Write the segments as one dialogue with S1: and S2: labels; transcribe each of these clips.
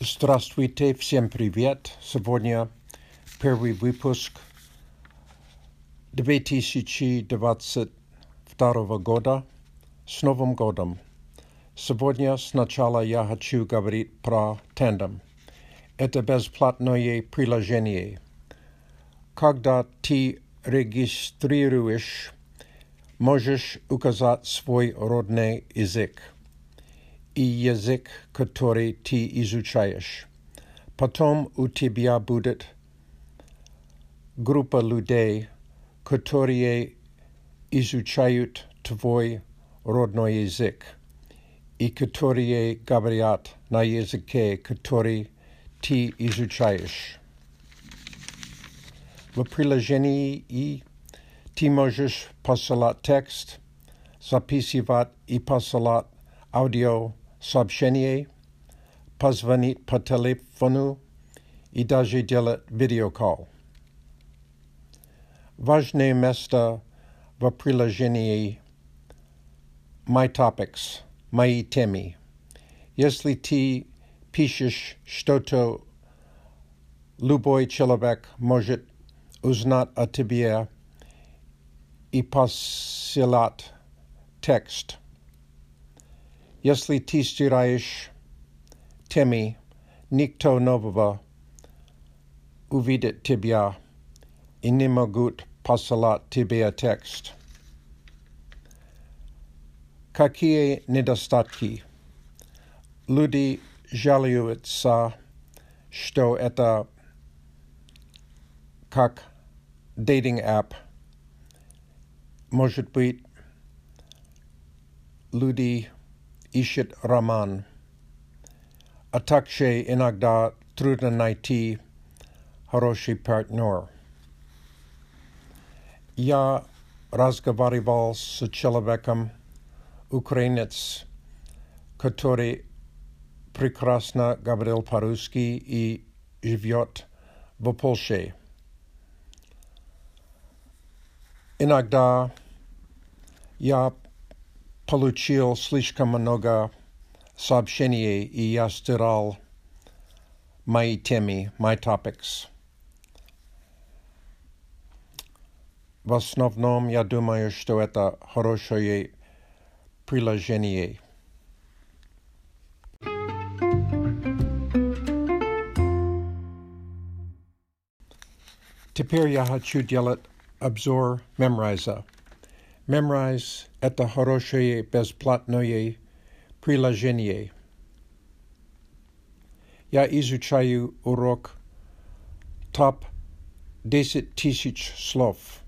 S1: Здравствуйте, всем привет! Сегодня первый выпуск 2022 года. С Новым годом! Сегодня сначала я хочу говорить про Tandem. Это бесплатное приложение. Когда ты регистрируешь, можешь указать свой родной язык и язык, который ты изучаешь. Потом у тебя будет группа людей, которые изучают твой родной язык и которые говорят на языке, который ты изучаешь. В приложении ты можешь посылать текст, записывать и посылать аудио сообщение, позвонить по телефону и даже делать видеокол. Важное место в приложении My Topics, мои темы. Если ты пишешь что-то, любой человек может узнать о тебе и посылать текст – если ты стираешь темы, никто нового увидит тебя и не могут посылать тебе текст. Какие недостатки? Люди жалуются, что это как дейтинг-апп. Может быть, люди ищет роман. А также иногда трудно найти хороший партнер. Я разговаривал с человеком, украинец, который прекрасно говорил по-русски и живет в Польше. Иногда я получил слишком много сообщений, и я стирал мои темы, my topics. В основном я думаю, что это хорошее приложение. Теперь я хочу делать обзор мемрайза. Memrise et de horoshe bezplatnoye prilagenie. Ya izuchayu urok top deset tisich slov.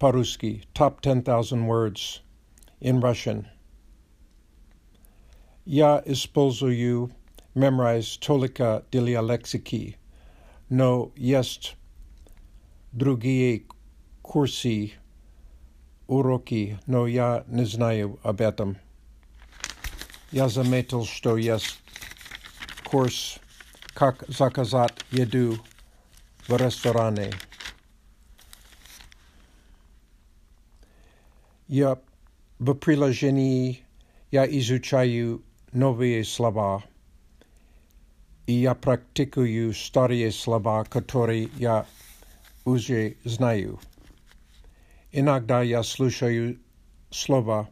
S1: Paruski, top 10,000 words in Russian. Ya you memorize tolika dlya lexiki. No, yest drugie курсы, уроки, но я не знаю об этом. Я заметил, что есть курс «Как заказать еду в ресторане». Я в приложении я изучаю новые слова, и я практикую старые слова, которые я уже знаю. Иногда я слушаю слова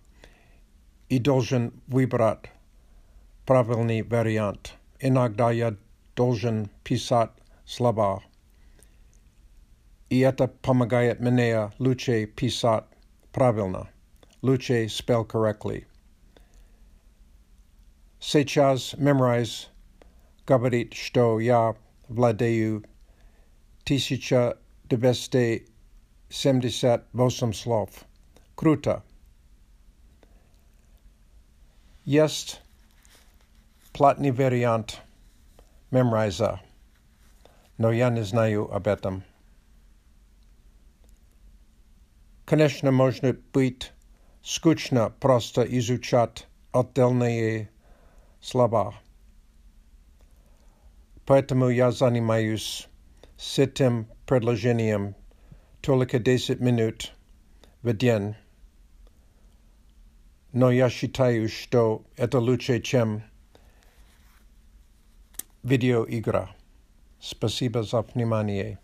S1: и должен выбрать правильный вариант. Иногда я должен писать слова. И это помогает мне лучше писать правильно, лучше spell correctly. Сейчас Memrise говорит, что я владею тысяча двести 78 слов. Круто. Есть платный вариант мемрайза, но я не знаю об этом. Конечно, может быть скучно просто изучать отдельные слова. Поэтому я занимаюсь с этим предложением только 10 минут в день. Но я считаю, что это лучше, чем Video игра. Спасибо за внимание.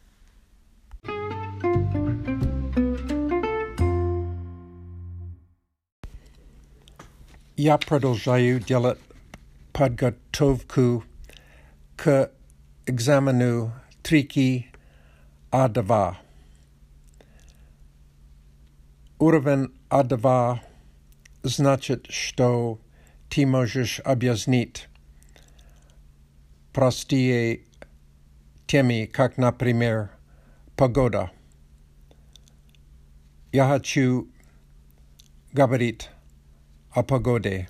S1: Я продолжаю делать подготовку к экзамену трики А2. Уровень А2 значит, что ты можешь объяснить простые темы, как, например, погода. Я хочу говорить о погоде.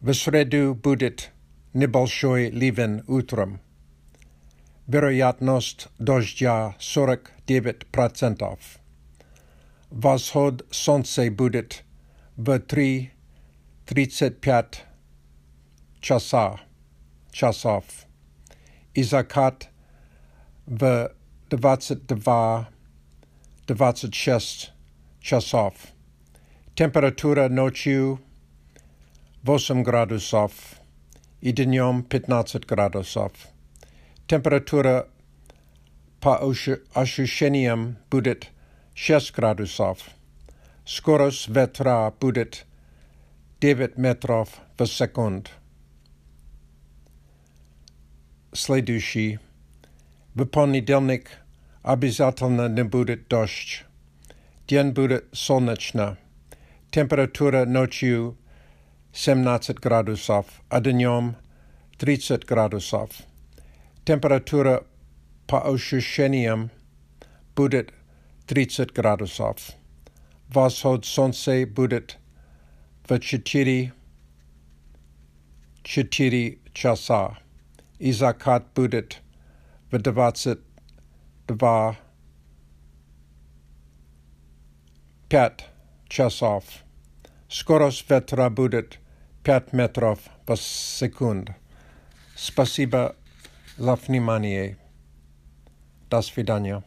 S1: В среду будет небольшой ливень утром. Вероятность дождя 49%. Восход солнца будет в 3.35 часа, часов. И закат в 22-26 часов. Температура ночью 8 градусов и днем 15 градусов. Температура по ощущениям будет 6 градусов. Скорость ветра будет 9 метров в секунд. Следующий. В понедельник обязательно не будет дождь. День будет солнечно. Температура ночью 17 градусов, а днем 30 градусов. Температура по ощущениям будет 30 градусов. Восход солнца будет в 4, 4 часа, и закат будет в 22, 5 часов. Скорость ветра будет 5 метров в секунду. Спасибо за внимание. До свидания.